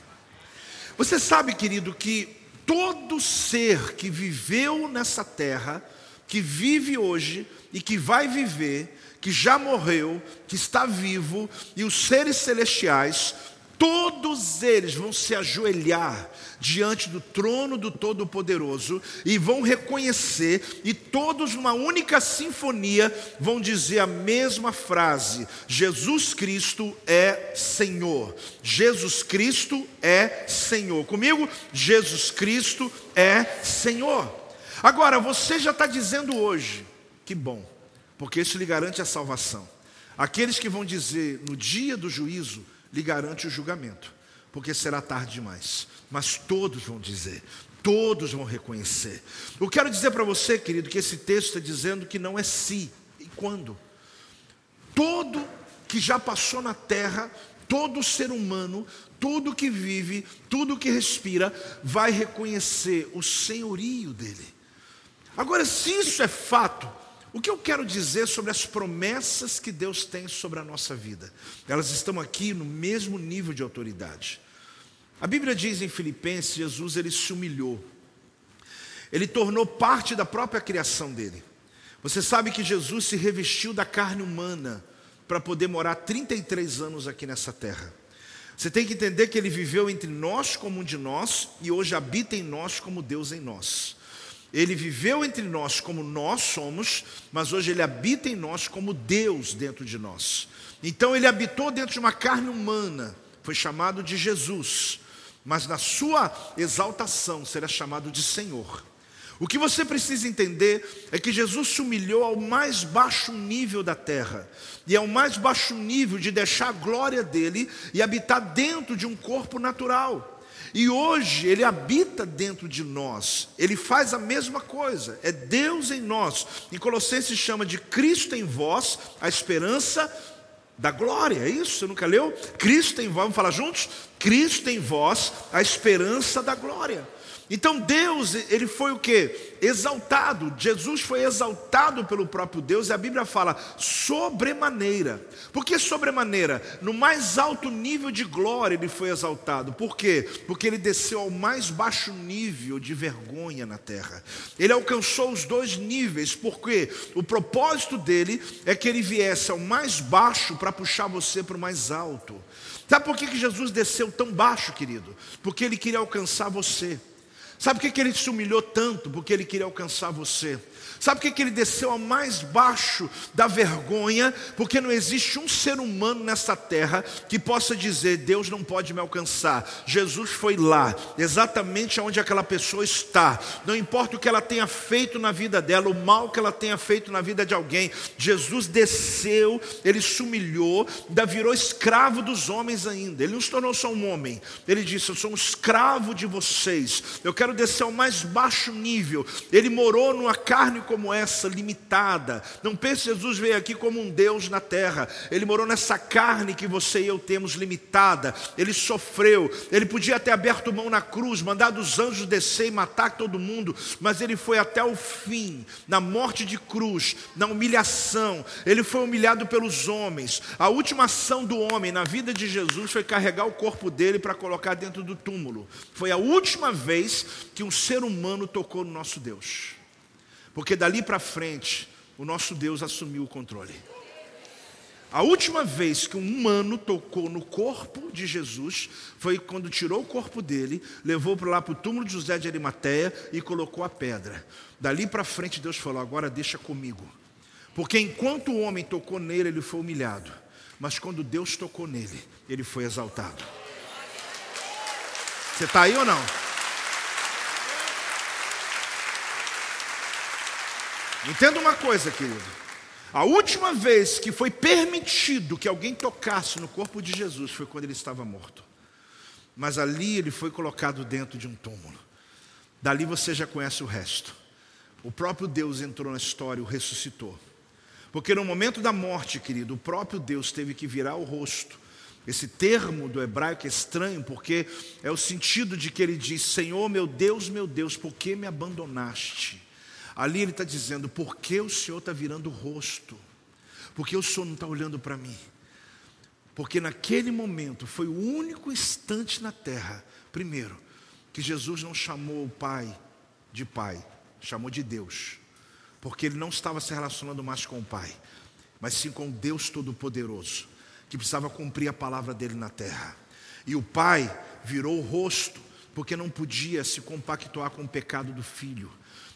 Você sabe, querido, que todo ser que viveu nessa terra, que vive hoje e que vai viver, que já morreu, que está vivo, e os seres celestiais, todos eles vão se ajoelhar diante do trono do Todo-Poderoso e vão reconhecer, e todos numa única sinfonia vão dizer a mesma frase: Jesus Cristo é Senhor. Jesus Cristo é Senhor. Comigo? Jesus Cristo é Senhor. Agora, você já está dizendo hoje, que bom, porque isso lhe garante a salvação. Aqueles que vão dizer no dia do juízo, lhe garante o julgamento, porque será tarde demais. Mas todos vão dizer, todos vão reconhecer. Eu quero dizer para você, querido, que esse texto está dizendo que não é se e quando. Todo que já passou na terra, todo ser humano, tudo que vive, tudo que respira, vai reconhecer o senhorio dele. Agora, se isso é fato, o que eu quero dizer sobre as promessas que Deus tem sobre a nossa vida? Elas estão aqui no mesmo nível de autoridade. A Bíblia diz em Filipenses, Jesus ele se humilhou. Ele tornou parte da própria criação dele. Você sabe que Jesus se revestiu da carne humana para poder morar 33 anos aqui nessa terra. Você tem que entender que ele viveu entre nós como um de nós e hoje habita em nós como Deus em nós. Ele viveu entre nós como nós somos, mas hoje ele habita em nós como Deus dentro de nós. Então ele habitou dentro de uma carne humana, foi chamado de Jesus, mas na sua exaltação será chamado de Senhor. O que você precisa entender é que Jesus se humilhou ao mais baixo nível da terra, e ao mais baixo nível de deixar a glória dele e habitar dentro de um corpo natural. E hoje ele habita dentro de nós, ele faz a mesma coisa, é Deus em nós. Em Colossenses chama de Cristo em vós, a esperança da glória, é isso? Você nunca leu? Cristo em vós, vamos falar juntos? Cristo em vós, a esperança da glória. Então Deus, ele foi o que? Exaltado. Jesus foi exaltado pelo próprio Deus e a Bíblia fala sobremaneira. Por que sobremaneira? No mais alto nível de glória ele foi exaltado. Por quê? Porque ele desceu ao mais baixo nível de vergonha na terra. Ele alcançou os dois níveis, porque o propósito dele é que ele viesse ao mais baixo para puxar você para o mais alto. Sabe por que Jesus desceu tão baixo, querido? Porque ele queria alcançar você. Sabe por que ele se humilhou tanto? Porque ele queria alcançar você. Sabe por que ele desceu ao mais baixo da vergonha? Porque não existe um ser humano nessa terra que possa dizer: Deus não pode me alcançar. Jesus foi lá, exatamente onde aquela pessoa está. Não importa o que ela tenha feito na vida dela, o mal que ela tenha feito na vida de alguém. Jesus desceu, ele se humilhou, ainda virou escravo dos homens ainda. Ele não se tornou só um homem. Ele disse: Eu sou um escravo de vocês. Eu quero descer ao mais baixo nível. Ele morou numa carne como essa, limitada. Não pense Jesus veio aqui como um Deus na terra. Ele morou nessa carne que você e eu temos limitada. Ele sofreu. Ele podia ter aberto mão na cruz, mandado os anjos descer e matar todo mundo, mas ele foi até o fim, na morte de cruz, na humilhação. Ele foi humilhado pelos homens. A última ação do homem na vida de Jesus foi carregar o corpo dele para colocar dentro do túmulo. Foi a última vez que um ser humano tocou no nosso Deus. Porque dali para frente, o nosso Deus assumiu o controle. A última vez que um humano tocou no corpo de Jesus foi quando tirou o corpo dele, levou para lá para o túmulo de José de Arimateia e colocou a pedra. Dali para frente Deus falou: agora deixa comigo. Porque enquanto o homem tocou nele, ele foi humilhado. Mas quando Deus tocou nele, ele foi exaltado. Você está aí ou não? Entenda uma coisa, querido. A última vez que foi permitido que alguém tocasse no corpo de Jesus foi quando ele estava morto. Mas ali ele foi colocado dentro de um túmulo. Dali você já conhece o resto. O próprio Deus entrou na história o ressuscitou. Porque no momento da morte, querido, o próprio Deus teve que virar o rosto. Esse termo do hebraico é estranho, porque é o sentido de que ele diz: Senhor, meu Deus, meu Deus, por que me abandonaste? Ali ele está dizendo: por que o Senhor está virando o rosto? Porque o Senhor não está olhando para mim? Porque naquele momento foi o único instante na terra, primeiro, que Jesus não chamou o Pai de Pai, chamou de Deus, porque ele não estava se relacionando mais com o Pai, mas sim com Deus Todo-Poderoso, que precisava cumprir a palavra dele na terra. E o Pai virou o rosto, porque não podia se compactuar com o pecado do filho.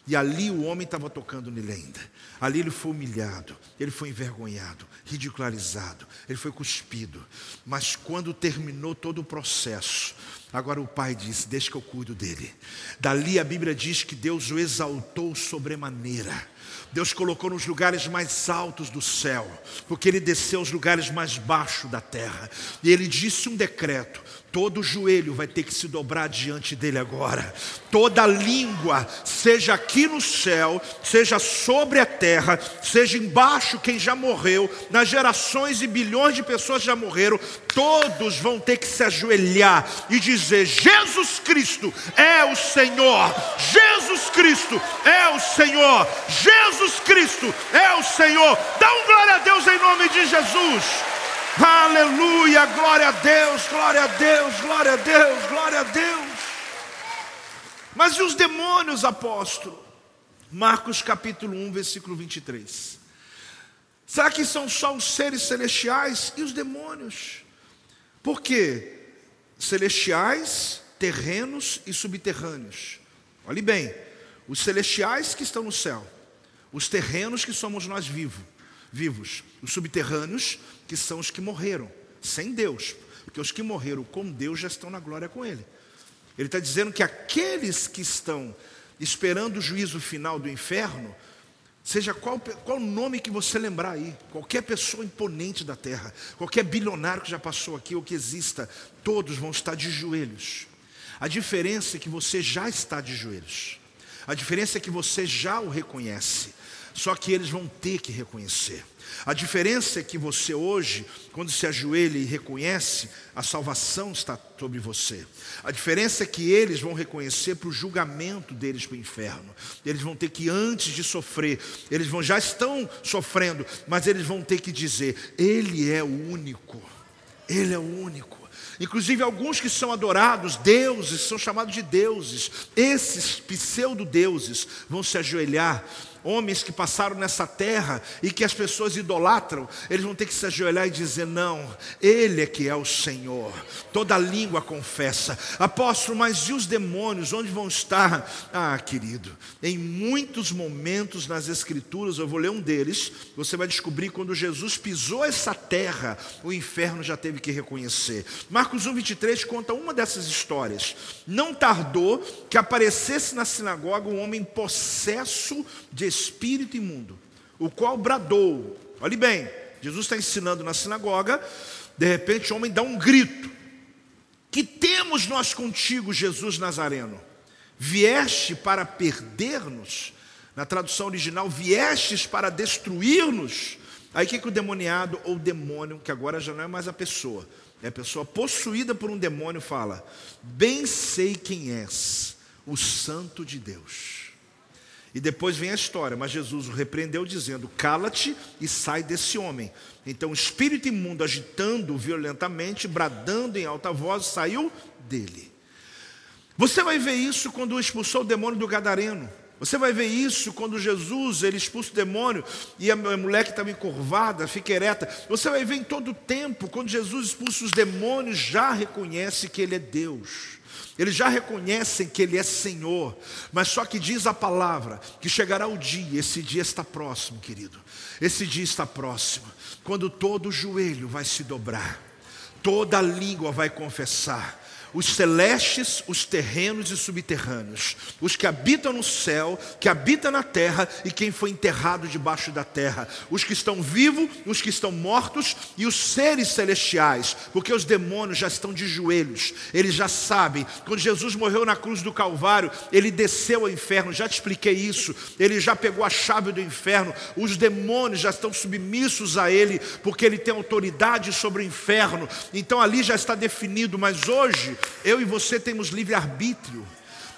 E ali o homem estava tocando nele ainda. Ali ele foi humilhado, ele foi envergonhado, ridicularizado, ele foi cuspido. Mas quando terminou todo o processo, agora o pai disse: Deixa que eu cuido dele. Dali a Bíblia diz que Deus o exaltou sobremaneira. Deus colocou nos lugares mais altos do céu, porque ele desceu aos lugares mais baixos da terra. E ele disse um decreto: todo joelho vai ter que se dobrar diante dele agora. Toda língua, seja aqui no céu, seja sobre a terra, seja embaixo quem já morreu, nas gerações e bilhões de pessoas já morreram, todos vão ter que se ajoelhar e dizer: Jesus Cristo é o Senhor. Jesus Cristo é o Senhor. Jesus Cristo é o Senhor. Dá um glória a Deus em nome de Jesus. Aleluia, glória a Deus, glória a Deus, glória a Deus, glória a Deus. Mas e os demônios, apóstolo? Marcos capítulo 1, versículo 23. Será que são só os seres celestiais e os demônios? Por quê? Celestiais, terrenos e subterrâneos. Olhe bem, os celestiais que estão no céu, os terrenos que somos nós vivos, vivos, os subterrâneos que são os que morreram sem Deus, porque os que morreram com Deus já estão na glória com Ele. Ele está dizendo que aqueles que estão esperando o juízo final do inferno, seja qual, qual nome que você lembrar aí, qualquer pessoa imponente da terra, qualquer bilionário que já passou aqui ou que exista, todos vão estar de joelhos. A diferença é que você já está de joelhos. A diferença é que você já o reconhece. Só que eles vão ter que reconhecer. A diferença é que você hoje, quando se ajoelha e reconhece, a salvação está sobre você. A diferença é que eles vão reconhecer para o julgamento deles para o inferno. Eles vão ter que, antes de sofrer, eles vão, já estão sofrendo, mas eles vão ter que dizer: Ele é o único. Ele é o único. Inclusive, alguns que são adorados, deuses, são chamados de deuses. Esses pseudo-deuses vão se ajoelhar homens que passaram nessa terra e que as pessoas idolatram, eles vão ter que se ajoelhar e dizer: Não, Ele é que é o Senhor. Toda língua confessa. Apóstolo, mas e os demônios? Onde vão estar? Ah, querido, em muitos momentos nas Escrituras, eu vou ler um deles, você vai descobrir quando Jesus pisou essa terra, o inferno já teve que reconhecer. Marcos 1, 23 conta uma dessas histórias. Não tardou que aparecesse na sinagoga um homem possesso de espírito imundo, o qual bradou. Olhe bem, Jesus está ensinando na sinagoga, de repente o homem dá um grito: Que temos nós contigo, Jesus Nazareno? Vieste para perder-nos? Na tradução original, viestes para destruir-nos? Aí o que, que o demoniado ou demônio, que agora já não é mais a pessoa, é a pessoa possuída por um demônio, fala: Bem sei quem és, o Santo de Deus. E depois vem a história, mas Jesus o repreendeu dizendo: Cala-te e sai desse homem. Então o espírito imundo, agitando violentamente, bradando em alta voz, saiu dele. Você vai ver isso quando expulsou o demônio do gadareno. Você vai ver isso quando Jesus ele expulsa o demônio e a mulher que estava encurvada fica ereta. Você vai ver em todo o tempo, quando Jesus expulsa os demônios, já reconhece que Ele é Deus. Eles já reconhecem que Ele é Senhor, mas só que diz a palavra que chegará o dia, esse dia está próximo, querido. Esse dia está próximo, quando todo joelho vai se dobrar, toda língua vai confessar os celestes, os terrenos e subterrâneos, os que habitam no céu, que habitam na terra e quem foi enterrado debaixo da terra, os que estão vivos, os que estão mortos e os seres celestiais, porque os demônios já estão de joelhos, eles já sabem. Quando Jesus morreu na cruz do Calvário, ele desceu ao inferno, já te expliquei isso, ele já pegou a chave do inferno, os demônios já estão submissos a ele, porque ele tem autoridade sobre o inferno, então ali já está definido, mas hoje eu e você temos livre-arbítrio.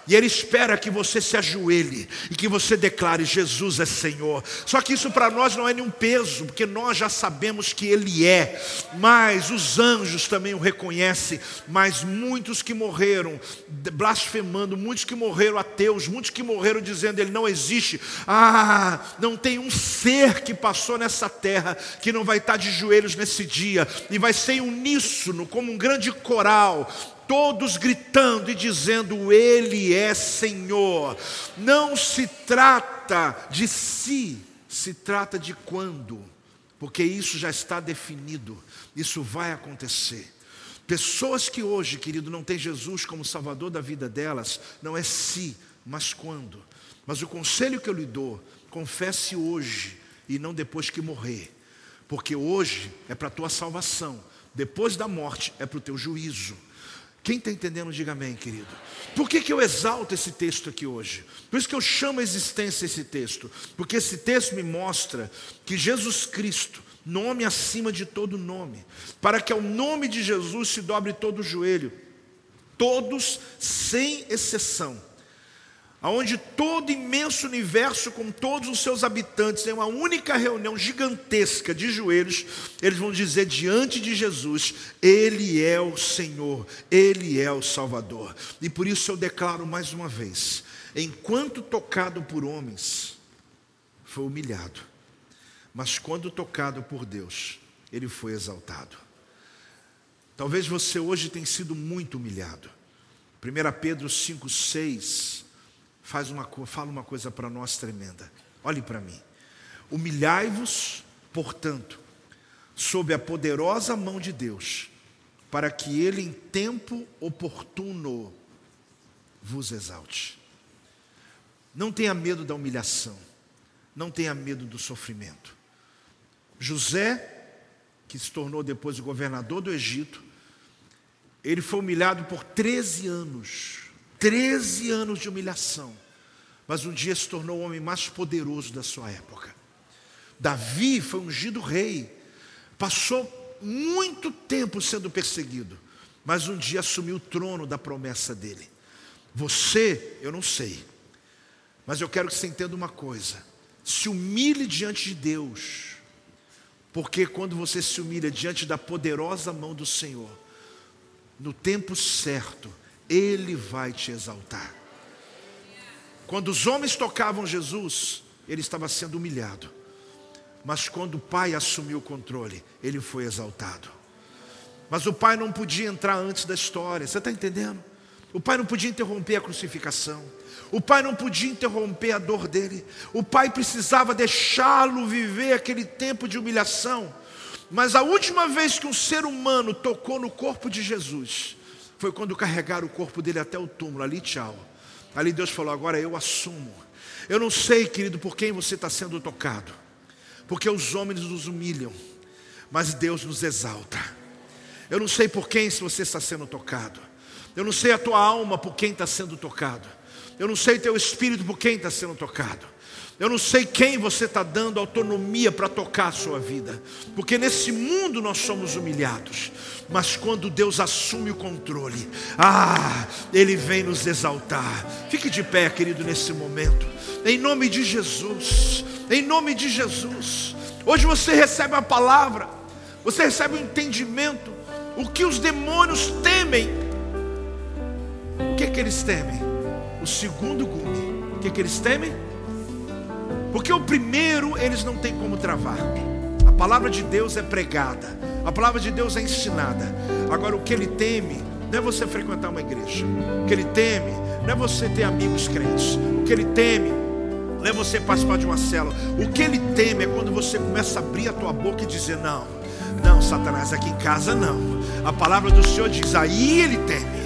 E Ele espera que você se ajoelhe e que você declare: Jesus é Senhor. Só que isso para nós não é nenhum peso, porque nós já sabemos que Ele é. Mas os anjos também o reconhecem. Mas muitos que morreram blasfemando, muitos que morreram ateus, muitos que morreram dizendo Ele não existe. Ah, não tem um ser que passou nessa terra que não vai estar de joelhos nesse dia e vai ser uníssono, como um grande coral todos gritando e dizendo: Ele é Senhor. Não se trata de si, se trata de quando, porque isso já está definido, isso vai acontecer. Pessoas que hoje, querido, não têm Jesus como Salvador da vida delas, não é se, mas quando. Mas o conselho que eu lhe dou, confesse hoje e não depois que morrer, porque hoje é para a tua salvação, depois da morte é para o teu juízo. Quem está entendendo, diga amém, querido. Por que, que eu exalto esse texto aqui hoje? Por isso que eu chamo a existência esse texto. Porque esse texto me mostra que Jesus Cristo, nome acima de todo nome, para que ao nome de Jesus se dobre todo o joelho, todos, sem exceção aonde todo imenso universo com todos os seus habitantes em uma única reunião gigantesca de joelhos, eles vão dizer diante de Jesus, ele é o Senhor, ele é o Salvador. E por isso eu declaro mais uma vez, enquanto tocado por homens, foi humilhado. Mas quando tocado por Deus, ele foi exaltado. Talvez você hoje tenha sido muito humilhado. 1 Pedro 5,6 faz uma, fala uma coisa para nós tremenda. Olhe para mim. Humilhai-vos, portanto, sob a poderosa mão de Deus, para que Ele, em tempo oportuno, vos exalte. Não tenha medo da humilhação, não tenha medo do sofrimento. José, que se tornou depois o governador do Egito, ele foi humilhado por 13 anos 13 anos de humilhação, mas um dia se tornou o homem mais poderoso da sua época. Davi foi ungido rei, passou muito tempo sendo perseguido, mas um dia assumiu o trono da promessa dele. Você, eu não sei, mas eu quero que você entenda uma coisa: se humilhe diante de Deus, porque quando você se humilha diante da poderosa mão do Senhor, no tempo certo, ele vai te exaltar. Quando os homens tocavam Jesus, ele estava sendo humilhado. Mas quando o Pai assumiu o controle, ele foi exaltado. Mas o Pai não podia entrar antes da história, você está entendendo? O Pai não podia interromper a crucificação. O Pai não podia interromper a dor dele. O Pai precisava deixá-lo viver aquele tempo de humilhação. Mas a última vez que um ser humano tocou no corpo de Jesus, foi quando carregaram o corpo dele até o túmulo. Ali, tchau. Ali Deus falou: agora eu assumo. Eu não sei, querido, por quem você está sendo tocado, porque os homens nos humilham, mas Deus nos exalta. Eu não sei por quem você está sendo tocado. Eu não sei a tua alma por quem está sendo tocado. Eu não sei teu espírito por quem está sendo tocado. Eu não sei quem você está dando autonomia para tocar a sua vida, porque nesse mundo nós somos humilhados, mas quando Deus assume o controle, ah, Ele vem nos exaltar. Fique de pé, querido, nesse momento, em nome de Jesus, em nome de Jesus. Hoje você recebe a palavra, você recebe o entendimento, o que os demônios temem. O que, é que eles temem? O segundo gume. O que, é que eles temem? Porque o primeiro eles não têm como travar. A palavra de Deus é pregada, a palavra de Deus é ensinada. Agora o que ele teme não é você frequentar uma igreja. O que ele teme não é você ter amigos crentes. O que ele teme não é você participar de uma célula. O que ele teme é quando você começa a abrir a tua boca e dizer: Não, Não, Satanás, aqui em casa não. A palavra do Senhor diz: aí ele teme.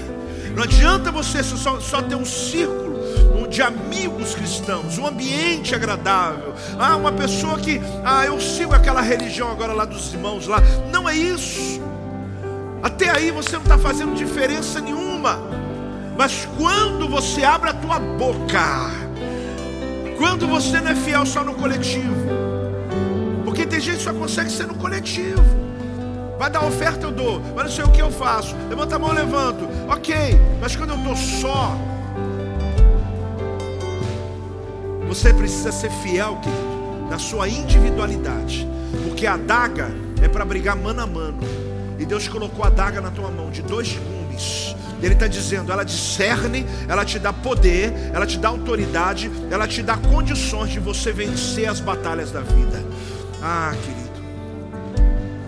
Não adianta você só, só ter um círculo de amigos cristãos, um ambiente agradável. Ah, uma pessoa que, ah, eu sigo aquela religião agora lá dos irmãos lá. Não é isso. Até aí você não está fazendo diferença nenhuma. Mas quando você abre a tua boca, quando você não é fiel só no coletivo, porque tem gente que só consegue ser no coletivo. Vai dar oferta, eu dou. Mas não sei o que eu faço. Levanta a mão, eu levanto. Ok, mas quando eu estou só, você precisa ser fiel, querido, na sua individualidade. Porque a daga é para brigar mano a mano. E Deus colocou a daga na tua mão de dois gumes. Ele está dizendo, ela discerne, ela te dá poder, ela te dá autoridade, ela te dá condições de você vencer as batalhas da vida. Ah, querido.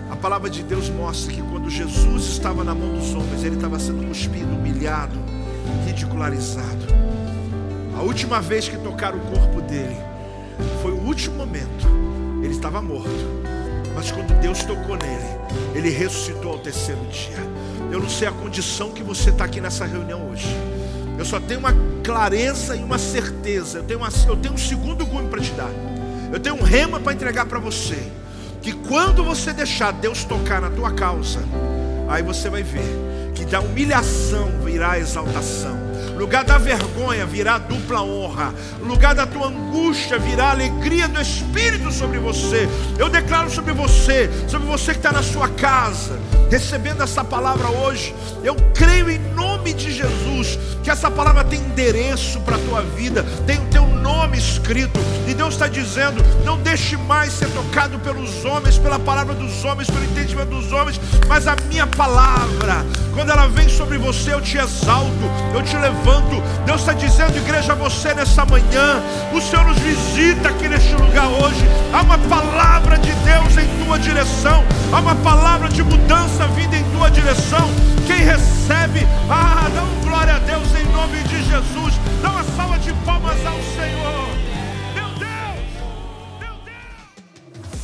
A palavra de Deus mostra que quando Jesus estava na mão dos homens, ele estava sendo cuspido, humilhado, ridicularizado. A última vez que tocaram o corpo dele foi o último momento. Ele estava morto. Mas quando Deus tocou nele, ele ressuscitou ao terceiro dia. Eu não sei a condição que você está aqui nessa reunião hoje. Eu só tenho uma clareza e uma certeza. Eu tenho, uma, eu tenho um segundo gume para te dar. Eu tenho um rema para entregar para você que quando você deixar Deus tocar na tua causa, aí você vai ver que da humilhação virá a exaltação lugar da vergonha virá dupla honra, lugar da tua angústia virá alegria do Espírito sobre você. Eu declaro sobre você, sobre você que está na sua casa, recebendo essa palavra hoje. Eu creio em nome de Jesus que essa palavra tem endereço para a tua vida, tem o teu nome escrito, e Deus está dizendo: não deixe mais ser tocado pelos homens, pela palavra dos homens, pelo entendimento dos homens, mas a minha palavra, quando ela vem sobre você, eu te exalto, eu te levanto. Deus está dizendo, igreja, você nessa manhã, o Senhor nos visita aqui neste lugar hoje. Há uma palavra de Deus em tua direção, há uma palavra de mudança vinda em tua direção. Quem recebe, ah, dá um glória a Deus em nome de Jesus. Dá uma salva de palmas ao Senhor.